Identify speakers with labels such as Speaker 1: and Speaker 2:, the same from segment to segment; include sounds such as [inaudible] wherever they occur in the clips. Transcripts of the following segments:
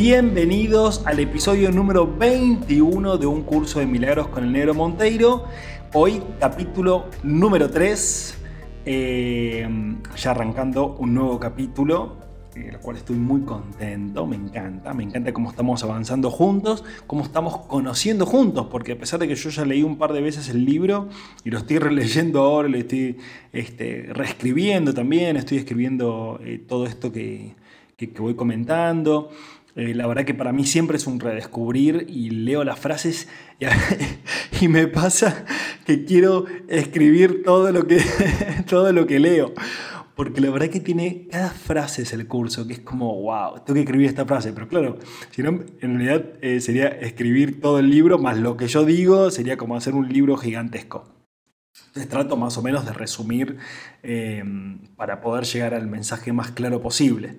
Speaker 1: bienvenidos al episodio número 21 de un curso de milagros con el negro Monteiro. Hoy capítulo número 3, eh, ya arrancando un nuevo capítulo, eh, el cual estoy muy contento, me encanta, me encanta cómo estamos avanzando juntos, cómo estamos conociendo juntos, porque a pesar de que yo ya leí un par de veces el libro y lo estoy releyendo ahora, lo estoy este, reescribiendo también, estoy escribiendo eh, todo esto que que, voy comentando. Eh, la verdad que para mí siempre es un redescubrir y leo las frases y, [laughs] me pasa que quiero escribir todo lo que, [laughs] todo lo que leo. Porque la verdad que tiene cada frase es el curso, que es como, wow, tengo que escribir esta frase. Pero claro, si no, en realidad eh, sería escribir todo el libro, más lo que yo digo, sería como hacer un libro gigantesco. Trato más o menos de resumir eh, para poder llegar al mensaje más claro posible.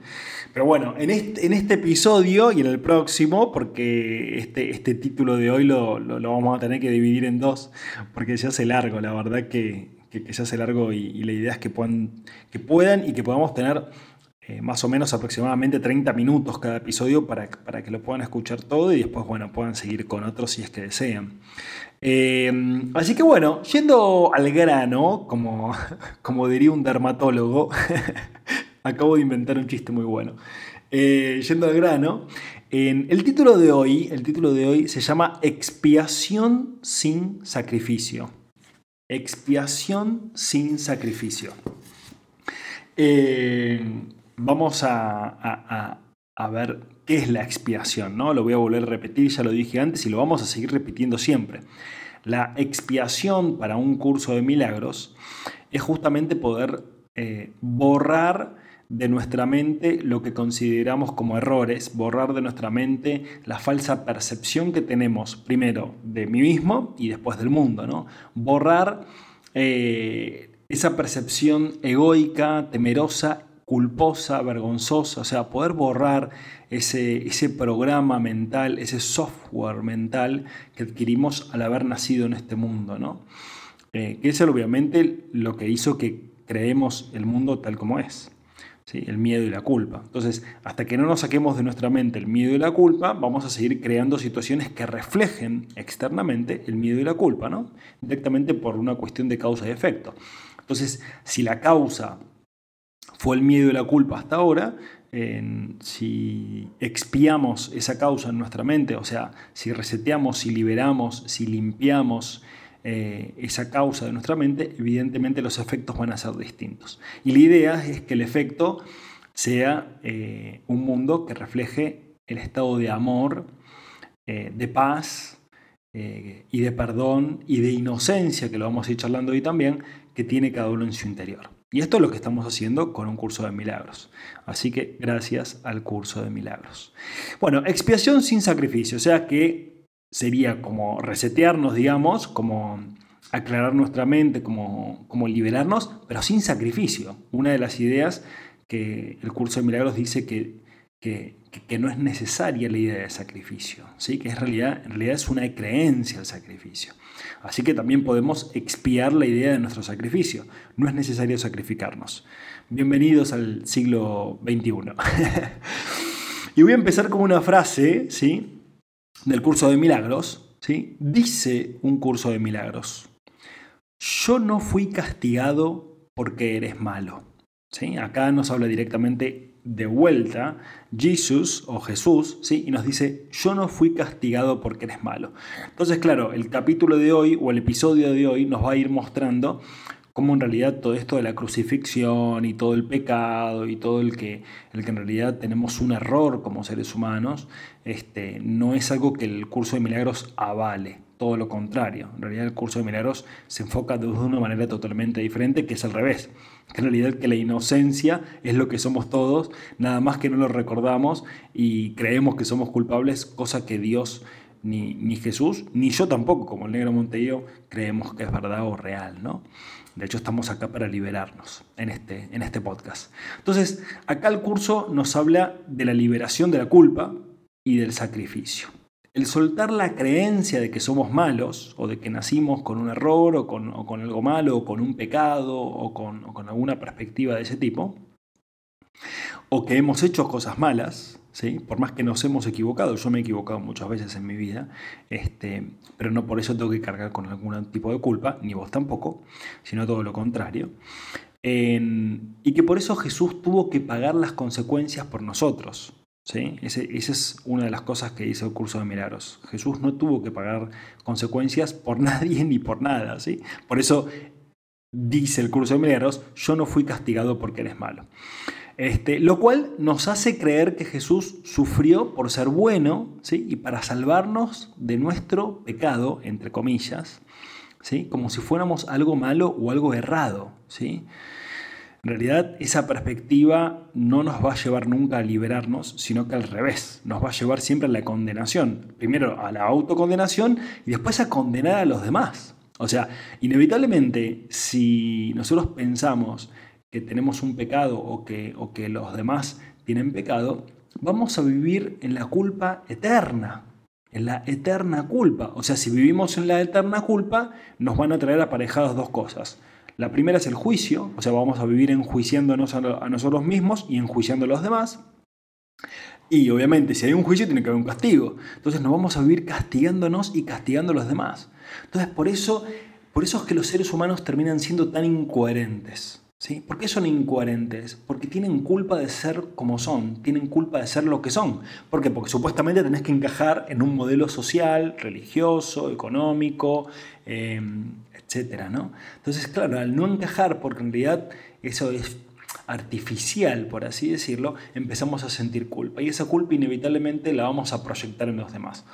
Speaker 1: Pero bueno, en este, en este episodio y en el próximo, porque este, este título de hoy lo, vamos a tener que dividir en dos, porque se hace largo, la verdad que, que, se hace largo y, la idea es que puedan, que puedan y que podamos tener eh, más o menos aproximadamente 30 minutos cada episodio para, para, que lo puedan escuchar todo y después, bueno, puedan seguir con otros si es que desean. Eh, así que bueno, yendo al grano, como, [laughs] como diría un dermatólogo, [laughs] acabo de inventar un chiste muy bueno. Eh, yendo al grano, en el título de hoy, el título de hoy se llama Expiación sin sacrificio. Expiación sin sacrificio vamos a, ver qué es la expiación, ¿no? Lo voy a volver a repetir, ya lo dije antes y lo vamos a seguir repitiendo siempre. La expiación para un curso de milagros es justamente poder eh, borrar de nuestra mente lo que consideramos como errores, borrar de nuestra mente la falsa percepción que tenemos primero de mí mismo y después del mundo, ¿no? Borrar eh, esa percepción egoica, temerosa culposa, vergonzosa, o sea, poder borrar ese, ese programa mental, ese software mental que adquirimos al haber nacido en este mundo, ¿no? Eh, que es obviamente lo que hizo que creemos el mundo tal como es. ¿sí? El miedo y la culpa. Entonces, hasta que no nos saquemos de nuestra mente el miedo y la culpa, vamos a seguir creando situaciones que reflejen externamente el miedo y la culpa, ¿no? Directamente por una cuestión de causa y efecto. Entonces, si la causa fue el miedo y la culpa hasta ahora, si expiamos esa causa en nuestra mente, o sea, si reseteamos, si liberamos, si limpiamos eh, esa causa de nuestra mente, evidentemente los efectos van a ser distintos. Y la idea es que el efecto sea eh, un mundo que refleje el estado de amor, eh, de paz y de perdón y de inocencia, que lo vamos a ir charlando hoy también, que tiene cada uno en su interior. Y esto es lo que estamos haciendo con un curso de milagros. Así que gracias al curso de milagros. Bueno, expiación sin sacrificio, o sea que sería como resetearnos, digamos, como aclarar nuestra mente, como, como liberarnos, pero sin sacrificio. Una de las ideas que el curso de milagros dice que, que, que, no es necesaria la idea de sacrificio, ¿sí? que es realidad, en realidad es una creencia el sacrificio. Así que también podemos expiar la idea de nuestro sacrificio. No es necesario sacrificarnos. Bienvenidos al siglo XXI. [laughs] y voy a empezar con una frase ¿sí? del curso de milagros. ¿sí? Dice un curso de milagros, yo no fui castigado porque eres malo. ¿Sí? Acá nos habla directamente de vuelta Jesús o Jesús, ¿sí? y nos dice, yo no fui castigado porque eres malo. Entonces, claro, el capítulo de hoy o el episodio de hoy nos va a ir mostrando cómo en realidad todo esto de la crucifixión y todo el pecado y todo el que, el que en realidad tenemos un error como seres humanos, este, no es algo que el curso de milagros avale, todo lo contrario. En realidad el curso de milagros se enfoca de una manera totalmente diferente, que es al revés. En realidad que la inocencia es lo que somos todos, nada más que no lo recordamos y creemos que somos culpables, cosa que Dios ni, ni Jesús, ni yo tampoco, como el negro Monteiro, creemos que es verdad o real, ¿no? De hecho, estamos acá para liberarnos en este, en este podcast. Entonces, acá el curso nos habla de la liberación de la culpa y del sacrificio. El soltar la creencia de que somos malos o de que nacimos con un error o con, algo malo o con un pecado o con, alguna perspectiva de ese tipo, o que hemos hecho cosas malas, ¿sí? por más que nos hemos equivocado, yo me he equivocado muchas veces en mi vida, este, pero no por eso tengo que cargar con algún tipo de culpa, ni vos tampoco, sino todo lo contrario. y que por eso Jesús tuvo que pagar las consecuencias por nosotros. ¿Sí? esa es una de las cosas que dice el curso de milagros. Jesús no tuvo que pagar consecuencias por [laughs] nadie ni por nada. ¿sí? Por eso dice el curso de milagros, yo no fui castigado porque eres malo. Este, lo cual nos hace creer que Jesús sufrió por ser bueno ¿sí? y para salvarnos de nuestro pecado, entre comillas, ¿sí? como si fuéramos algo malo o algo errado. ¿sí? En realidad esa perspectiva no nos va a llevar nunca a liberarnos, sino que al revés, nos va a llevar siempre a la condenación. Primero a la autocondenación y después a condenar a los demás. O sea, inevitablemente si nosotros pensamos que tenemos un pecado o que, o que los demás tienen pecado, vamos a vivir en la culpa eterna, en la eterna culpa. O sea, si vivimos en la eterna culpa, nos van a traer aparejadas dos cosas. La primera es el juicio, o sea, vamos a vivir enjuiciándonos a nosotros mismos y enjuiciando a los demás. Y obviamente, si hay un juicio, tiene que haber un castigo. Entonces nos vamos a vivir castigándonos y castigando a los demás. Entonces, por eso, por eso es que los seres humanos terminan siendo tan incoherentes. ¿Sí? ¿Por qué son incoherentes? Porque tienen culpa de ser como son, tienen culpa de ser lo que son. ¿Por qué? Porque supuestamente tenés que encajar en un modelo social, religioso, económico, em, etc. ¿no? Entonces, claro, al no encajar, porque en realidad eso es artificial, por así decirlo, empezamos a sentir culpa. Y esa culpa inevitablemente la vamos a proyectar en los demás.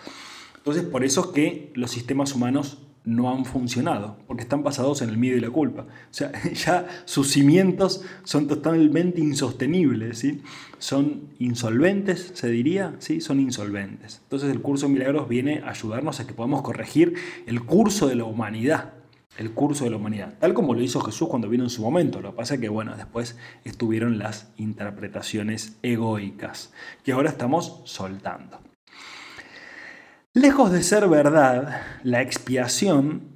Speaker 1: Entonces, por eso es que los sistemas humanos no han funcionado, porque están basados en el miedo y la culpa. O sea, [laughs] ya sus cimientos son totalmente insostenibles, ¿sí? Son insolventes, se diría, ¿sí? Son insolventes. Entonces el curso de milagros viene a ayudarnos a que podamos corregir el curso de la humanidad, el curso de la humanidad, tal como lo hizo Jesús cuando vino en su momento. Lo que pasa es que, bueno, después estuvieron las interpretaciones egoicas, que ahora estamos soltando. Lejos de ser verdad, la expiación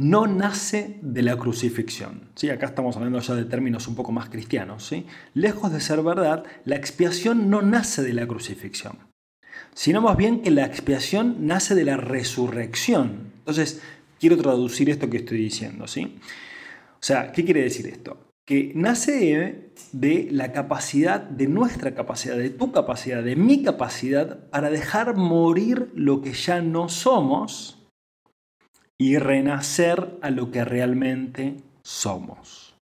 Speaker 1: no nace de la crucifixión. ¿sí? Acá estamos hablando ya de términos un poco más cristianos. ¿sí? Lejos de ser verdad, la expiación no nace de la crucifixión, sino más bien que la expiación nace de la resurrección. Entonces, quiero traducir esto que estoy diciendo. ¿sí? O sea, ¿qué quiere decir esto? que nace de la capacidad, de nuestra capacidad, de tu capacidad, de mi capacidad para dejar morir lo que ya no somos y renacer a lo que realmente somos.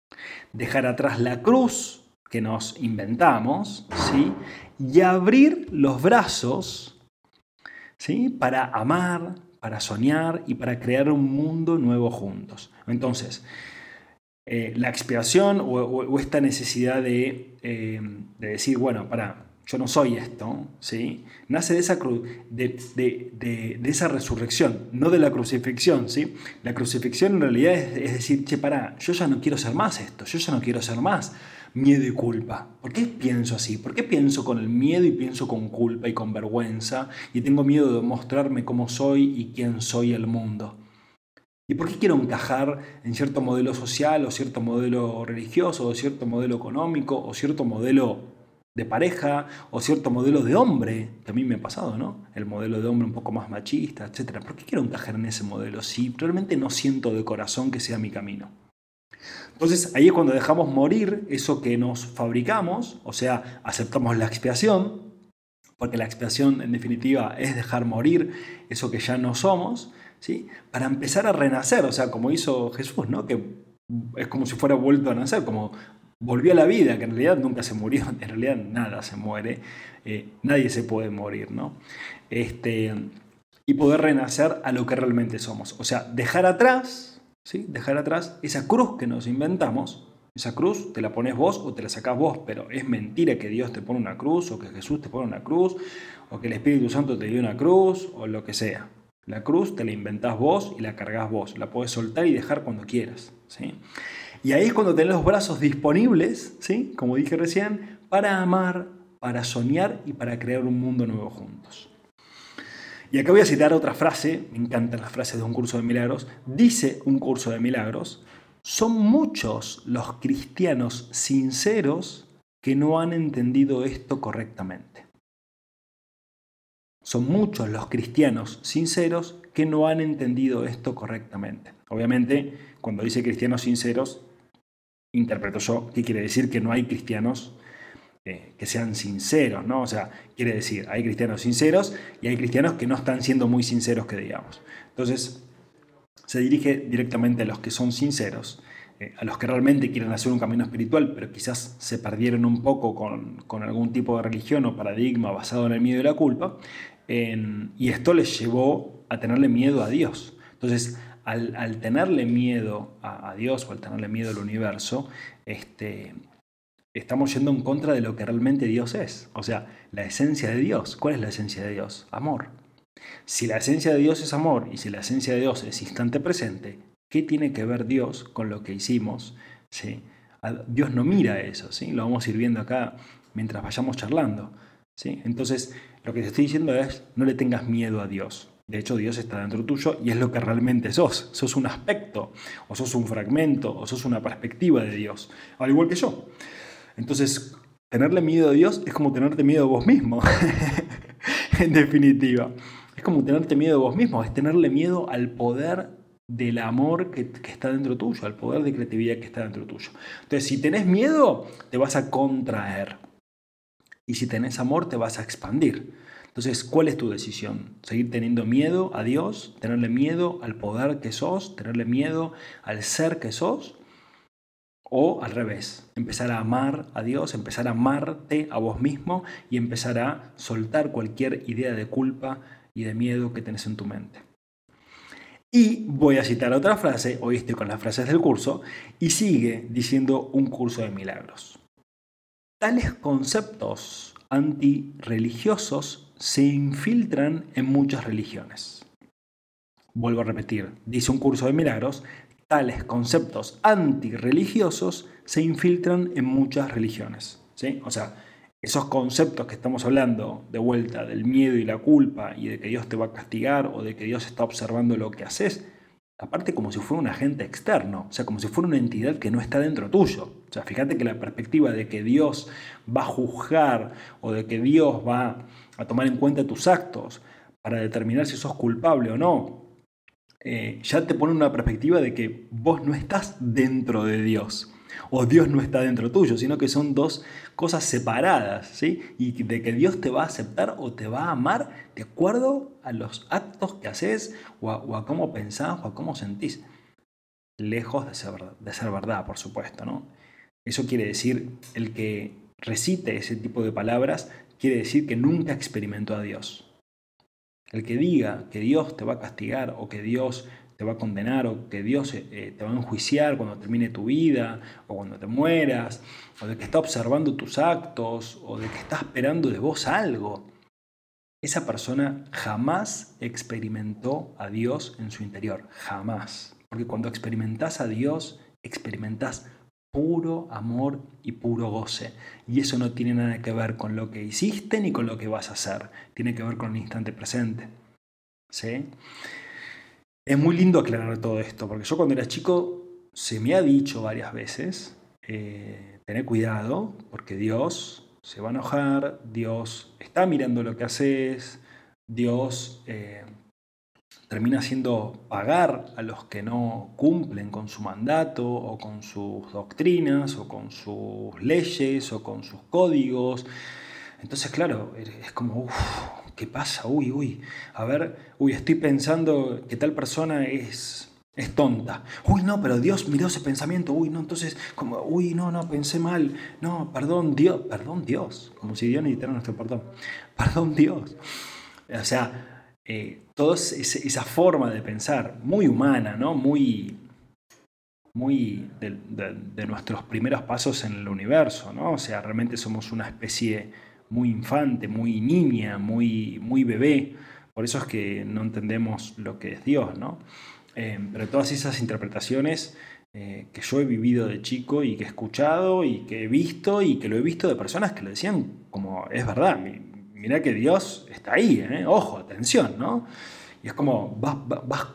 Speaker 1: Dejar atrás la cruz que nos inventamos, ¿sí? Y abrir los brazos, ¿sí? Para amar, para soñar y para crear un mundo nuevo juntos. Entonces, eh, la expiación o, esta necesidad de, eh, de, decir, bueno, para, yo no soy esto, ¿sí? nace de esa, de, de, esa resurrección, no de la crucifixión. ¿sí? La crucifixión en realidad es, decir, che, para, yo ya no quiero ser más esto, yo ya no quiero ser más miedo y culpa. ¿Por qué pienso así? ¿Por qué pienso con el miedo y pienso con culpa y con vergüenza? Y tengo miedo de mostrarme cómo soy y quién soy el mundo. ¿Y por qué quiero encajar en cierto modelo social o cierto modelo religioso o cierto modelo económico o cierto modelo de pareja o cierto modelo de hombre? Que a mí me ha pasado, ¿no? El modelo de hombre un poco más machista, etc. ¿Por qué quiero encajar en ese modelo si realmente no siento de corazón que sea mi camino? Entonces ahí es cuando dejamos morir eso que nos fabricamos, o sea, aceptamos la expiación, porque la expiación en definitiva es dejar morir eso que ya no somos, para empezar a renacer, o sea, como hizo Jesús, ¿no? que es como si fuera vuelto a nacer, como volvió a la vida, que en realidad nunca se murió, [laughs] en realidad nada se muere, eh, nadie se puede morir, ¿no? Este, y poder renacer a lo que realmente somos, o sea, dejar atrás, dejar atrás esa cruz que nos inventamos, Esa cruz te la pones vos o te la sacás vos, pero es mentira que Dios te pone una cruz o que Jesús te pone una cruz o que el Espíritu Santo te dio una cruz o lo que sea. La cruz te la inventás vos y la cargas vos. La podés soltar y dejar cuando quieras. ¿sí? Y ahí es cuando tenés los brazos disponibles, ¿sí? como dije recién, para amar, para soñar y para crear un mundo nuevo juntos. Y acá voy a citar otra frase, me encantan las frases de un curso de milagros. Dice un curso de milagros, son muchos los cristianos sinceros que no han entendido esto correctamente. Son muchos los cristianos sinceros que no han entendido esto correctamente. Obviamente, cuando dice cristianos sinceros, interpreto yo que quiere decir que no hay cristianos eh, que sean sinceros, ¿no? O sea, quiere decir, hay cristianos sinceros y hay cristianos que no están siendo muy sinceros, que digamos. Entonces, se dirige directamente a los que son sinceros, eh, a los que realmente quieren hacer un camino espiritual, pero quizás se perdieron un poco con, algún tipo de religión o paradigma basado en el miedo y la culpa, y esto les llevó a tenerle miedo a Dios. Entonces, al, tenerle miedo a, Dios o al tenerle miedo al universo, este, estamos yendo en contra de lo que realmente Dios es. O sea, la esencia de Dios. ¿Cuál es la esencia de Dios? Amor. Si la esencia de Dios es amor y si la esencia de Dios es instante presente, ¿qué tiene que ver Dios con lo que hicimos? ¿Sí? Dios no mira eso, ¿sí? lo vamos a ir viendo acá mientras vayamos charlando. ¿sí? Entonces, lo que te estoy diciendo es, no le tengas miedo a Dios. De hecho, Dios está dentro tuyo y es lo que realmente sos. Sos un aspecto, o sos un fragmento, o sos una perspectiva de Dios, al igual que yo. Entonces, tenerle miedo a Dios es como tenerte miedo a vos mismo, [laughs] en definitiva. Es como tenerte miedo a vos mismo, es tenerle miedo al poder del amor que, está dentro tuyo, al poder de creatividad que está dentro tuyo. Entonces, si tenés miedo, te vas a contraer. Y si tenés amor, te vas a expandir. Entonces, ¿cuál es tu decisión? ¿Seguir teniendo miedo a Dios? ¿Tenerle miedo al poder que sos? ¿Tenerle miedo al ser que sos? O al revés, empezar a amar a Dios, empezar a amarte a vos mismo y empezar a soltar cualquier idea de culpa y de miedo que tenés en tu mente. Y voy a citar otra frase, hoy estoy con las frases del curso, y sigue diciendo un curso de milagros. Tales conceptos antirreligiosos se infiltran en muchas religiones. Vuelvo a repetir, dice un curso de milagros, tales conceptos antirreligiosos se infiltran en muchas religiones. ¿sí? O sea, esos conceptos que estamos hablando de vuelta del miedo y la culpa y de que Dios te va a castigar o de que Dios está observando lo que haces, aparte como si fuera un agente externo, o sea, como si fuera una entidad que no está dentro tuyo. O sea, fíjate que la perspectiva de que Dios va a juzgar o de que Dios va a tomar en cuenta tus actos para determinar si sos culpable o no, eh, ya te pone una perspectiva de que vos no estás dentro de Dios o Dios no está dentro tuyo, sino que son dos cosas separadas, ¿sí? Y de que Dios te va a aceptar o te va a amar de acuerdo a los actos que haces o a, cómo pensás o a cómo sentís. Lejos de ser, de ser verdad, por supuesto, ¿no? Eso quiere decir, el que recite ese tipo de palabras, quiere decir que nunca experimentó a Dios. El que diga que Dios te va a castigar o que Dios te va a condenar o que Dios eh, eh, te va a enjuiciar cuando termine tu vida o cuando te mueras, o de que está observando tus actos o de que está esperando de vos algo. Esa persona jamás experimentó a Dios en su interior, jamás. Porque cuando experimentás a Dios, experimentás puro amor y puro goce. Y eso no tiene nada que ver con lo que hiciste ni con lo que vas a hacer. Tiene que ver con el instante presente. ¿Sí? Es muy lindo aclarar todo esto, porque yo cuando era chico se me ha dicho varias veces, eh, tener cuidado, porque Dios se va a enojar, Dios está mirando lo que haces, Dios eh, termina haciendo pagar a los que no cumplen con su mandato o con sus doctrinas o con sus leyes o con sus códigos. Entonces, claro, es como, uff, ¿qué pasa? Uy, uy, a ver, uy, estoy pensando que tal persona es, es tonta. Uy, no, pero Dios miró ese pensamiento. Uy, no, entonces, como, uy, no, no, pensé mal. No, perdón, Dios, perdón, Dios. Como si Dios necesitara nuestro perdón. Perdón, Dios. O sea, eh, toda esa forma de pensar, muy humana, ¿no? Muy, muy de, nuestros primeros pasos en el universo, ¿no? O sea, realmente somos una especie muy infante, muy niña, muy, muy bebé. Por eso es que no entendemos lo que es Dios, ¿no? Eh, pero todas esas interpretaciones eh, que yo he vivido de chico y que he escuchado y que he visto y que lo he visto de personas que lo decían como es verdad, mira que Dios está ahí, ¿eh? ojo, atención, ¿no? Y es como vas, vas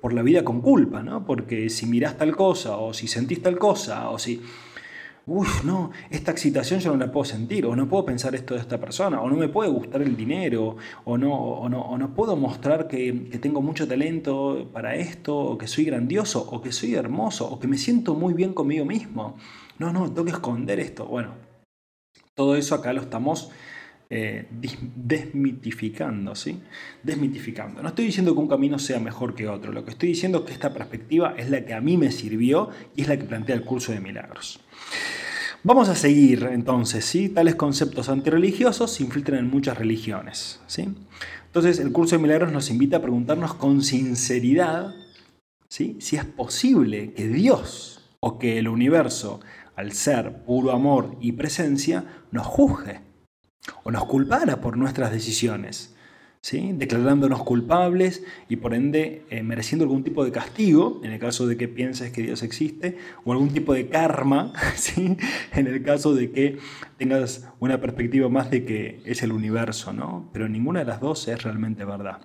Speaker 1: por la vida con culpa, ¿no? Porque si mirás tal cosa, o si sentís tal cosa, o si, uff, no, esta excitación yo no la puedo sentir, o no puedo pensar esto de esta persona, o no me puede gustar el dinero, o no, o no, o no puedo mostrar que, que, tengo mucho talento para esto, o que soy grandioso, o que soy hermoso, o que me siento muy bien conmigo mismo. No, no, tengo que esconder esto. Bueno, todo eso acá lo estamos eh, desmitificando, ¿sí? Desmitificando. No estoy diciendo que un camino sea mejor que otro, lo que estoy diciendo es que esta perspectiva es la que a mí me sirvió y es la que plantea el curso de milagros. Vamos a seguir entonces, ¿sí? Tales conceptos antirreligiosos se infiltran en muchas religiones, ¿sí? Entonces el curso de milagros nos invita a preguntarnos con sinceridad, ¿sí? Si es posible que Dios o que el universo, al ser puro amor y presencia, nos juzgue o nos culpara por nuestras decisiones, ¿sí? declarándonos culpables y por ende eh, mereciendo algún tipo de castigo, en el caso de que pienses que Dios existe, o algún tipo de karma, [laughs] ¿sí? en el caso de que tengas una perspectiva más de que es el universo, ¿no? pero ninguna de las dos es realmente verdad.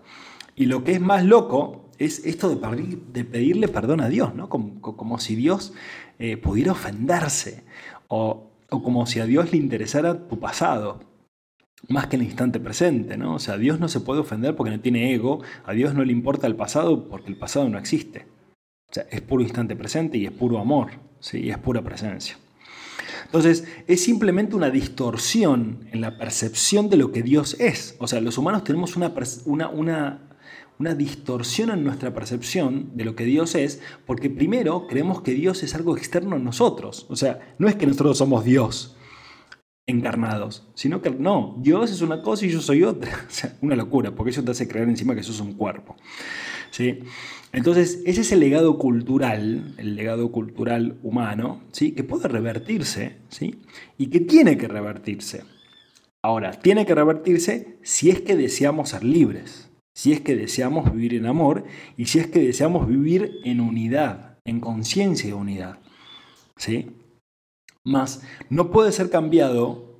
Speaker 1: Y lo que es más loco es esto de, pedirle perdón a Dios, ¿no? como, si Dios eh, pudiera ofenderse o, o como si a Dios le interesara tu pasado más que el instante presente, ¿no? O sea, Dios no se puede ofender porque no tiene ego, a Dios no le importa el pasado porque el pasado no existe. O sea, es puro instante presente y es puro amor, ¿sí? Y es pura presencia. Entonces, es simplemente una distorsión en la percepción de lo que Dios es. O sea, los humanos tenemos una, una, una, una distorsión en nuestra percepción de lo que Dios es, porque primero creemos que Dios es algo externo a nosotros. O sea, no es que nosotros somos Dios encarnados, sino que no, Dios es una cosa y yo soy otra. [laughs] Una locura, porque eso te hace creer encima que eso es un cuerpo. ¿sí? Entonces, ese es el legado cultural, el legado cultural humano, ¿sí? que puede revertirse ¿sí? y que tiene que revertirse. Ahora, tiene que revertirse si es que deseamos ser libres, si es que deseamos vivir en amor y si es que deseamos vivir en unidad, en conciencia de unidad. ¿sí? Más, no puede ser cambiado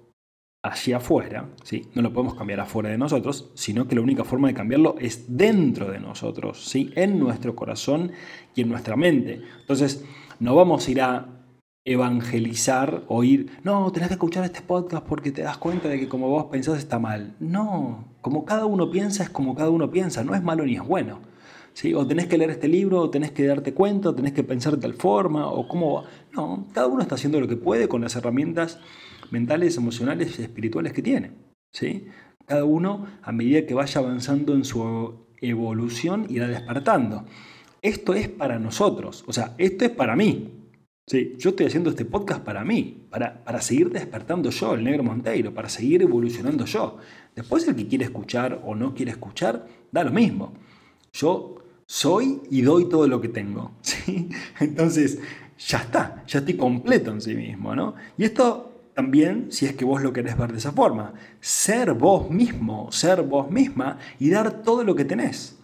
Speaker 1: hacia afuera, ¿sí? no lo podemos cambiar afuera de nosotros, sino que la única forma de cambiarlo es dentro de nosotros, ¿sí? en nuestro corazón y en nuestra mente. Entonces, no vamos a ir a evangelizar o ir, no, tenés que escuchar este podcast porque te das cuenta de que como vos pensás está mal. No, como cada uno piensa es como cada uno piensa, no es malo ni es bueno. O tenés que leer este libro, o tenés que darte cuenta, o tenés que pensar de tal forma, o cómo... No, cada uno está haciendo lo que puede con las herramientas mentales, emocionales y espirituales que tiene. ¿sí? Cada uno, a medida que vaya avanzando en su evolución, irá despertando. Esto es para nosotros, o sea, esto es para mí. Sí, yo estoy haciendo este podcast para mí, para, para seguir despertando yo, el negro Monteiro, para seguir evolucionando yo. Después el que quiere escuchar o no quiere escuchar, da lo mismo. Yo soy y doy todo lo que tengo. [laughs] ¿sí? Entonces, ya está, ya estoy completo en sí mismo. ¿no? Y esto también, si es que vos lo querés ver de esa forma, ser vos mismo, ser vos misma y dar todo lo que tenés.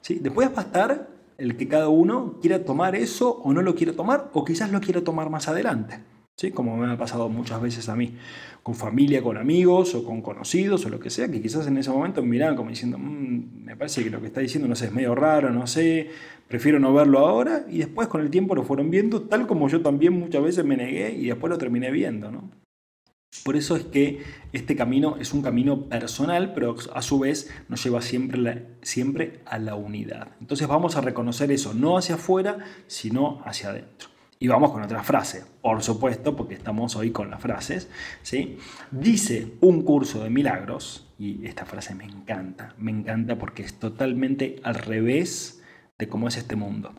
Speaker 1: ¿sí? Después va a estar el que cada uno quiera tomar eso o no lo quiera tomar, o quizás lo quiera tomar más adelante. ¿Sí? Como me ha pasado muchas veces a mí, con familia, con amigos o con conocidos o lo que sea, que quizás en ese momento me miraban como diciendo, mm, me parece que lo que está diciendo no sé, es medio raro, no sé, prefiero no verlo ahora, y después con el tiempo lo fueron viendo, tal como yo también muchas veces me negué y después lo terminé viendo. ¿no? Por eso es que este camino es un camino personal, pero a su vez nos lleva siempre, siempre a la unidad. Entonces vamos a reconocer eso, no hacia afuera, sino hacia adentro. Y vamos con otra frase, por supuesto, porque estamos hoy con las frases. ¿sí? Dice un curso de milagros, y esta frase me encanta, me encanta porque es totalmente al revés de cómo es este mundo.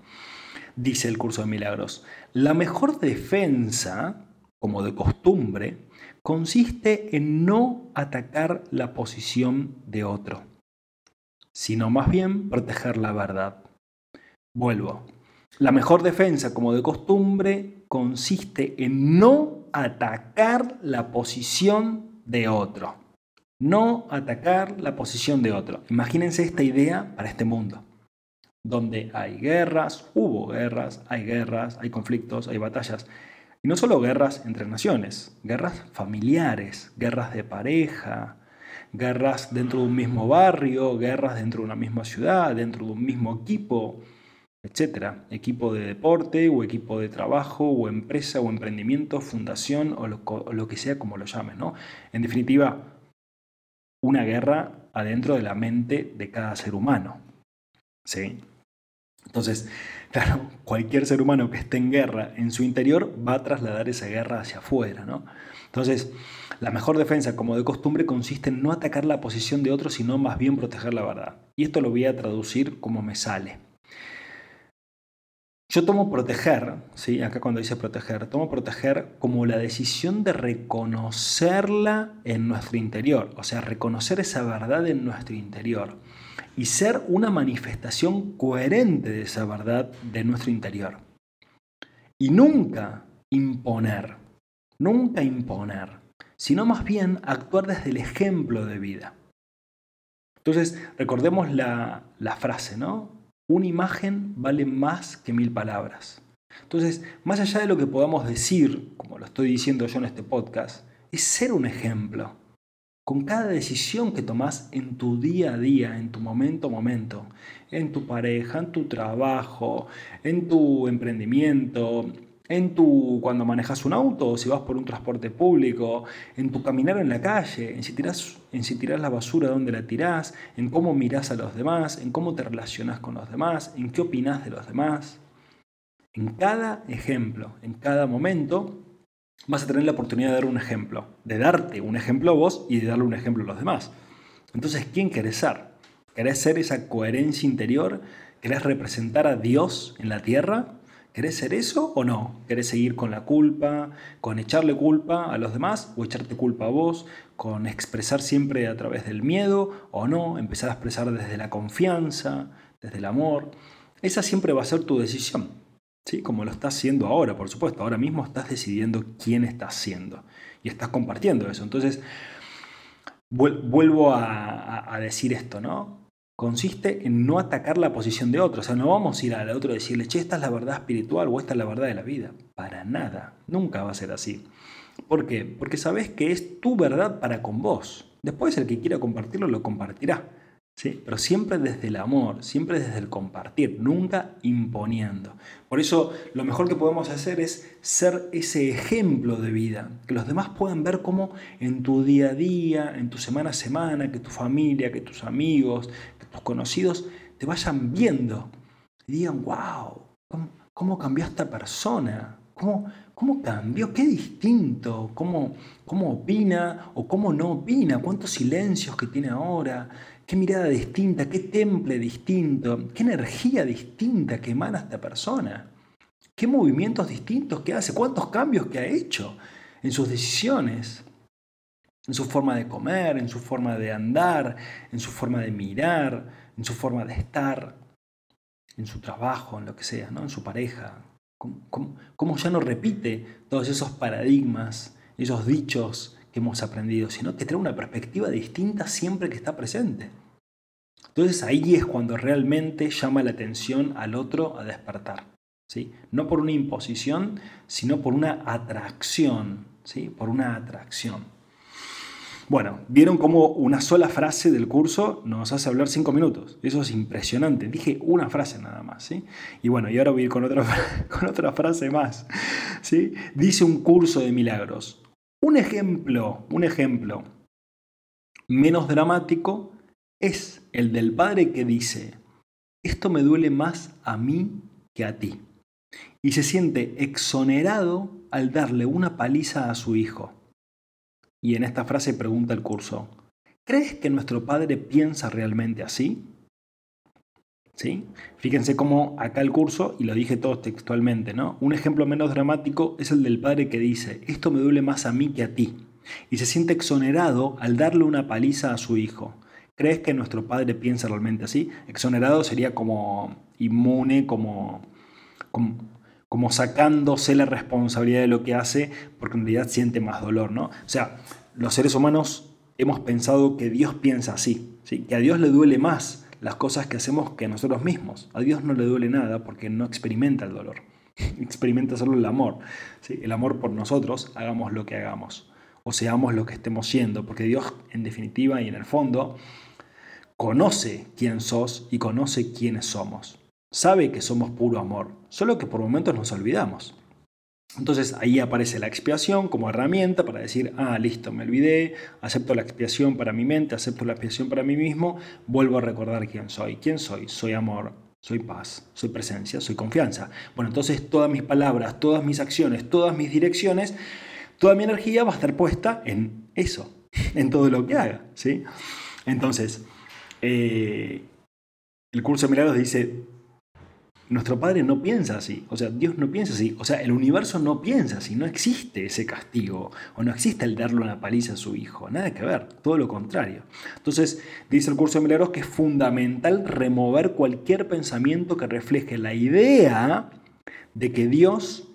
Speaker 1: Dice el curso de milagros, la mejor defensa, como de costumbre, consiste en no atacar la posición de otro, sino más bien proteger la verdad. Vuelvo. La mejor defensa, como de costumbre, consiste en no atacar la posición de otro. No atacar la posición de otro. Imagínense esta idea para este mundo, donde hay guerras, hubo guerras, hay guerras, hay conflictos, hay batallas. Y no solo guerras entre naciones, guerras familiares, guerras de pareja, guerras dentro de un mismo barrio, guerras dentro de una misma ciudad, dentro de un mismo equipo, etcétera, equipo de deporte o equipo de trabajo o empresa o emprendimiento, fundación o lo, que sea como lo llames, ¿no? En definitiva, una guerra adentro de la mente de cada ser humano. ¿Sí? Entonces, claro, [laughs] cualquier ser humano que esté en guerra en su interior va a trasladar esa guerra hacia afuera, ¿no? Entonces, la mejor defensa, como de costumbre, consiste en no atacar la posición de otro, sino más bien proteger la verdad. Y esto lo voy a traducir como me sale. Yo tomo proteger, ¿sí? acá cuando dice proteger, tomo proteger como la decisión de reconocerla en nuestro interior, o sea, reconocer esa verdad en nuestro interior y ser una manifestación coherente de esa verdad de nuestro interior. Y nunca imponer, nunca imponer, sino más bien actuar desde el ejemplo de vida. Entonces, recordemos la, la frase, ¿no? Una imagen vale más que mil palabras. Entonces, más allá de lo que podamos decir, como lo estoy diciendo yo en este podcast, es ser un ejemplo. Con cada decisión que tomas en tu día a día, en tu momento a momento, en tu pareja, en tu trabajo, en tu emprendimiento, en tu cuando manejas un auto si vas por un transporte público, en tu caminar en la calle, en si tiras, en si tiras la basura, dónde la tirás, en cómo miras a los demás, en cómo te relacionas con los demás, en qué opinas de los demás. En cada ejemplo, en cada momento, vas a tener la oportunidad de dar un ejemplo, de darte un ejemplo a vos y de darle un ejemplo a los demás. Entonces, ¿quién querés ser? ¿Querés ser esa coherencia interior? ¿Querés representar a Dios en la tierra? ¿Querés ser eso o no? ¿Querés seguir con la culpa, con echarle culpa a los demás o echarte culpa a vos, con expresar siempre a través del miedo o no? Empezar a expresar desde la confianza, desde el amor. Esa siempre va a ser tu decisión. ¿sí? Como lo estás haciendo ahora, por supuesto. Ahora mismo estás decidiendo quién estás siendo y estás compartiendo eso. Entonces, vuelvo a, a decir esto, ¿no? Consiste en no atacar la posición de otro. O sea, no vamos a ir al otro y decirle, che, esta es la verdad espiritual o esta es la verdad de la vida. Para nada. Nunca va a ser así. ¿Por qué? Porque sabes que es tu verdad para con vos. Después el que quiera compartirlo lo compartirá. Pero siempre desde el amor, siempre desde el compartir, nunca imponiendo. Por eso lo mejor que podemos hacer es ser ese ejemplo de vida, que los demás puedan ver cómo en tu día a día, en tu semana a semana, que tu familia, que tus amigos, tus conocidos te vayan viendo y digan, wow, ¿cómo, cambió esta persona? ¿Cómo, ¿Cómo cambió? ¿Qué distinto? ¿Cómo, ¿Cómo opina o cómo no opina? ¿Cuántos silencios que tiene ahora? qué mirada distinta, qué temple distinto, qué energía distinta que emana esta persona, qué movimientos distintos que hace, cuántos cambios que ha hecho en sus decisiones, en su forma de comer, en su forma de andar, en su forma de mirar, en su forma de estar, en su trabajo, en lo que sea, ¿no? en su pareja. cómo ya no repite todos esos paradigmas, esos dichos que hemos aprendido, sino que trae una perspectiva distinta siempre que está presente. Entonces ahí es cuando realmente llama la atención al otro a despertar. ¿sí? No por una imposición, sino por una atracción. ¿sí? Por una atracción. Bueno, vieron cómo una sola frase del curso nos hace hablar cinco minutos. Eso es impresionante. Dije una frase nada más. ¿sí? Y bueno, y ahora voy a ir con otra, [laughs] con otra frase más. ¿sí? Dice un curso de milagros. Un ejemplo, un ejemplo menos dramático es el del padre que dice, esto me duele más a mí que a ti. Y se siente exonerado al darle una paliza a su hijo. Y en esta frase pregunta el curso, ¿crees que nuestro padre piensa realmente así? ¿Sí? Fíjense cómo acá el curso, y lo dije todo textualmente, ¿no? Un ejemplo menos dramático es el del padre que dice, esto me duele más a mí que a ti, y se siente exonerado al darle una paliza a su hijo. ¿Crees que nuestro padre piensa realmente así? Exonerado sería como inmune, como, como, sacándose la responsabilidad de lo que hace porque en realidad siente más dolor, ¿no? O sea, los seres humanos hemos pensado que Dios piensa así, ¿sí? que a Dios le duele más las cosas que hacemos que a nosotros mismos. A Dios no le duele nada porque no experimenta el dolor, [laughs] experimenta solo el amor. ¿sí? El amor por nosotros, hagamos lo que hagamos o seamos lo que estemos siendo, porque Dios en definitiva y en el fondo conoce quién sos y conoce quiénes somos. Sabe que somos puro amor, solo que por momentos nos olvidamos. Entonces ahí aparece la expiación como herramienta para decir, ah, listo, me olvidé, acepto la expiación para mi mente, acepto la expiación para mí mismo, vuelvo a recordar quién soy. ¿Quién soy? Soy amor, soy paz, soy presencia, soy confianza. Bueno, entonces todas mis palabras, todas mis acciones, todas mis direcciones toda mi energía va a estar puesta en eso, [laughs] en todo lo que haga. ¿sí? Entonces, eh, el curso de milagros dice, nuestro Padre no piensa así, o sea, Dios no piensa así, o sea, el universo no piensa así, no existe ese castigo, o no existe el darle una paliza a su hijo, nada que ver, todo lo contrario. Entonces, dice el curso de milagros que es fundamental remover cualquier pensamiento que refleje la idea de que Dios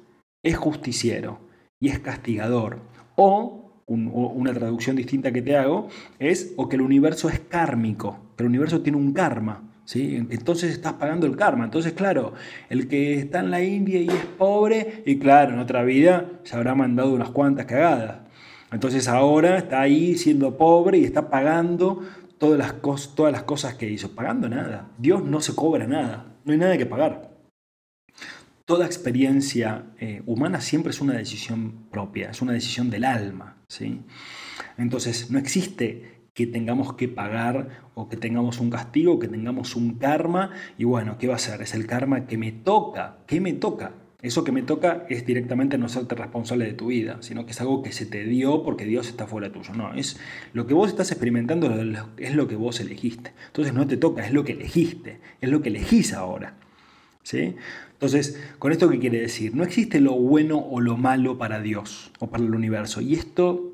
Speaker 1: es justiciero, y es castigador. O, una traducción distinta que te hago es o que el universo es kármico, que el universo tiene un karma. ¿Sí? Entonces estás pagando el karma. Entonces, claro, el que está en la India y es pobre, y claro, en otra vida se habrá mandado unas cuantas cagadas. Entonces ahora está ahí siendo pobre y está pagando todas las, todas las cosas que hizo. Pagando nada. Dios no se cobra nada. No hay nada que pagar toda experiencia eh, humana siempre es una decisión propia, es una decisión del alma. ¿sí? Entonces, no existe que tengamos que pagar o que tengamos un castigo, que tengamos un karma, y bueno, ¿qué va a ser? Es el karma que me toca. ¿Qué me toca? Eso que me toca es directamente no serte responsable de tu vida, sino que es algo que se te dio porque Dios está fuera tuyo. No, es lo que vos estás experimentando es lo que vos elegiste. Entonces no te toca, es lo que elegiste, es lo que elegís ahora. ¿Sí? Entonces, ¿con esto qué quiere decir? No existe lo bueno o lo malo para Dios o para el universo. Y esto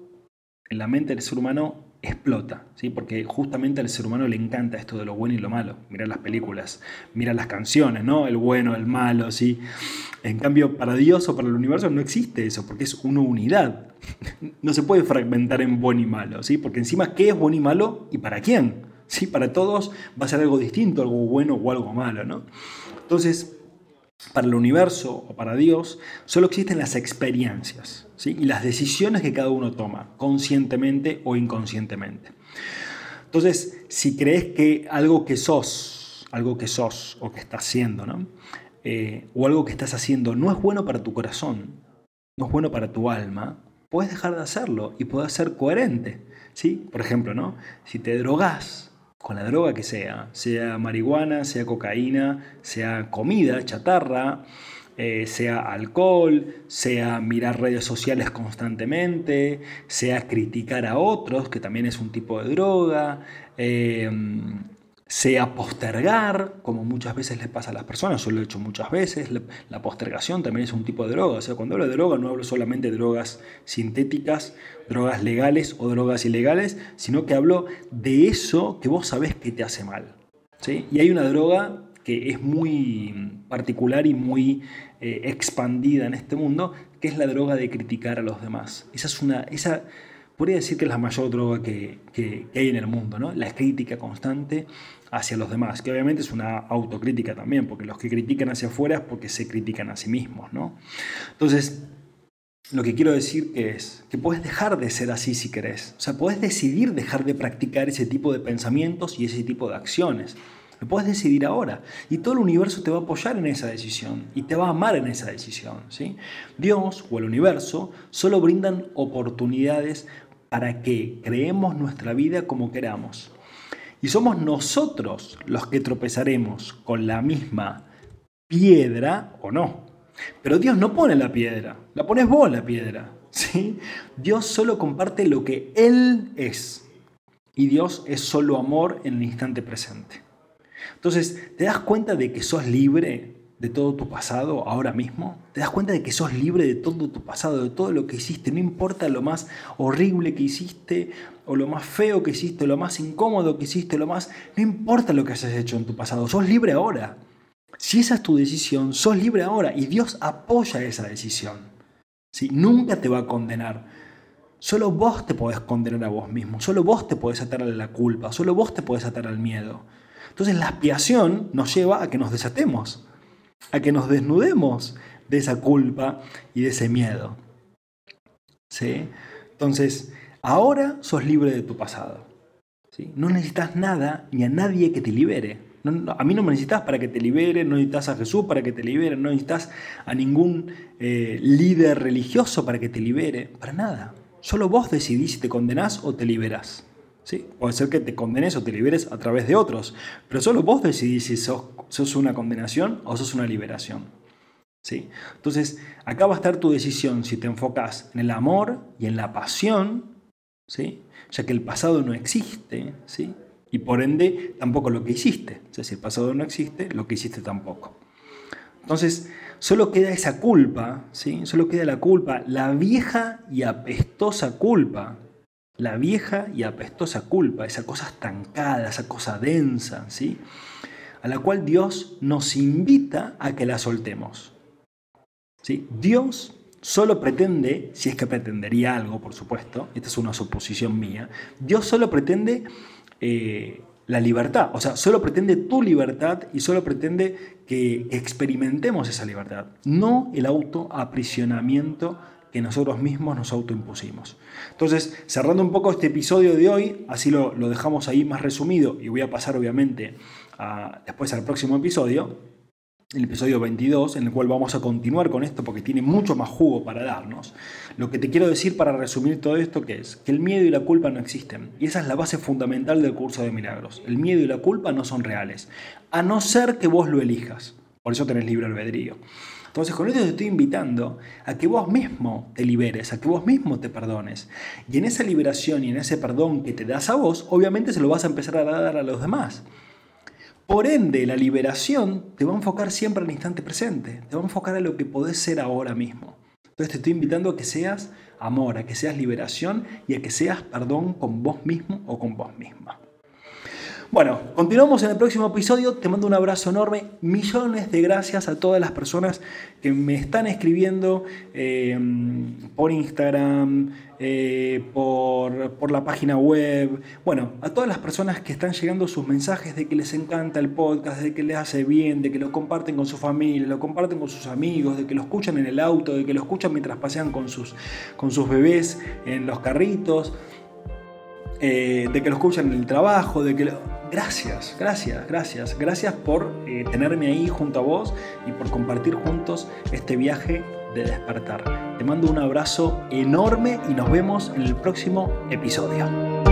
Speaker 1: en la mente del ser humano explota, ¿sí? porque justamente al ser humano le encanta esto de lo bueno y lo malo. Mira las películas, mira las canciones, ¿no? El bueno, el malo, ¿sí? En cambio, para Dios o para el universo no existe eso, porque es una unidad. [laughs] No se puede fragmentar en bueno y malo, ¿sí? Porque encima, ¿qué es bueno y malo y para quién? ¿Sí? Para todos va a ser algo distinto, algo bueno o algo malo, ¿no? Entonces, para el universo o para Dios, solo existen las experiencias y las decisiones que cada uno toma, conscientemente o inconscientemente. Entonces, si crees que algo que sos, algo que sos o que estás haciendo, ¿no? Eh, o algo que estás haciendo no es bueno para tu corazón, no es bueno para tu alma, puedes dejar de hacerlo y puedes ser coherente. ¿sí? Por ejemplo, ¿no? si te drogas, con la droga que sea, sea marihuana, sea cocaína, sea comida, chatarra, eh, sea alcohol, sea mirar redes sociales constantemente, sea criticar a otros, que también es un tipo de droga, eh, sea postergar, como muchas veces le pasa a las personas, yo lo he hecho muchas veces, la postergación también es un tipo de droga, o sea, cuando hablo de droga no hablo solamente de drogas sintéticas, drogas legales o drogas ilegales, sino que hablo de eso que vos sabés que te hace mal. ¿sí? Y hay una droga que es muy particular y muy eh, expandida en este mundo, que es la droga de criticar a los demás. Esa es una, esa podría decir que es la mayor droga que, que, hay en el mundo, ¿no? La crítica constante hacia los demás, que obviamente es una autocrítica también, porque los que critican hacia afuera es porque se critican a sí mismos, ¿no? Entonces, lo que quiero decir es que puedes dejar de ser así si querés. O sea, puedes decidir dejar de practicar ese tipo de pensamientos y ese tipo de acciones. Lo puedes decidir ahora. Y todo el universo te va a apoyar en esa decisión y te va a amar en esa decisión. ¿sí? Dios o el universo solo brindan oportunidades para que creemos nuestra vida como queramos. Y somos nosotros los que tropezaremos con la misma piedra o no. Pero Dios no pone la piedra, la pones vos la piedra. ¿sí? Dios solo comparte lo que Él es. Y Dios es solo amor en el instante presente. Entonces, ¿te das cuenta de que sos libre de todo tu pasado ahora mismo? ¿Te das cuenta de que sos libre de todo tu pasado, de todo lo que hiciste? No importa lo más horrible que hiciste, o lo más feo que hiciste, lo más incómodo que hiciste, lo más... No importa lo que hayas hecho en tu pasado, sos libre ahora. Si esa es tu decisión, sos libre ahora y Dios apoya esa decisión. ¿Sí? Nunca te va a condenar. Solo vos te podés condenar a vos mismo, solo vos te podés atar a la culpa, solo vos te podés atar al miedo. Entonces la expiación nos lleva a que nos desatemos, a que nos desnudemos de esa culpa y de ese miedo. ¿Sí? Entonces, ahora sos libre de tu pasado. ¿Sí? No necesitas nada ni a nadie que te libere a mí no me necesitas para que te libere, no necesitas a Jesús para que te libere, no necesitas a ningún eh, líder religioso para que te libere, para nada. Solo vos decidís si te condenás o te liberás. ¿Sí? Puede ser que te condenes o te liberes a través de otros, pero solo vos decidís si sos, una condenación o sos una liberación. ¿Sí? Entonces, acá va a estar tu decisión si te enfocas en el amor y en la pasión, ¿sí? ya que el pasado no existe, ¿sí? Y por ende, tampoco lo que hiciste. O sea, si el pasado no existe, lo que hiciste tampoco. Entonces, solo queda esa culpa, ¿sí? Solo queda la culpa, la vieja y apestosa culpa. La vieja y apestosa culpa, esa cosa estancada, esa cosa densa, ¿sí? A la cual Dios nos invita a que la soltemos. ¿Sí? Dios solo pretende, si es que pretendería algo, por supuesto, esta es una suposición mía, Dios solo pretende eh, la libertad. O sea, solo pretende tu libertad y solo pretende que experimentemos esa libertad, no el autoaprisionamiento que nosotros mismos nos autoimpusimos. Entonces, cerrando un poco este episodio de hoy, así lo, dejamos ahí más resumido y voy a pasar obviamente después al próximo episodio, el episodio 22, en el cual vamos a continuar con esto porque tiene mucho más jugo para darnos. Lo que te quiero decir para resumir todo esto que es que el miedo y la culpa no existen. Y esa es la base fundamental del curso de milagros. El miedo y la culpa no son reales, a no ser que vos lo elijas. Por eso tenés libre albedrío. Entonces con esto te estoy invitando a que vos mismo te liberes, a que vos mismo te perdones. Y en esa liberación y en ese perdón que te das a vos, obviamente se lo vas a empezar a dar a los demás. Por ende, la liberación te va a enfocar siempre al instante presente, te va a enfocar a lo que podés ser ahora mismo. Entonces te estoy invitando a que seas amor, a que seas liberación y a que seas perdón con vos mismo o con vos misma. Bueno, continuamos en el próximo episodio. Te mando un abrazo enorme. Millones de gracias a todas las personas que me están escribiendo eh, por Instagram, eh, por, por, la página web. Bueno, a todas las personas que están llegando sus mensajes de que les encanta el podcast, de que les hace bien, de que lo comparten con su familia, lo comparten con sus amigos, de que lo escuchan en el auto, de que lo escuchan mientras pasean con sus, con sus bebés en los carritos. Eh, de que lo escuchan en el trabajo, de que Gracias, gracias, gracias. Gracias por eh, tenerme ahí junto a vos y por compartir juntos este viaje de despertar. Te mando un abrazo enorme y nos vemos en el próximo episodio.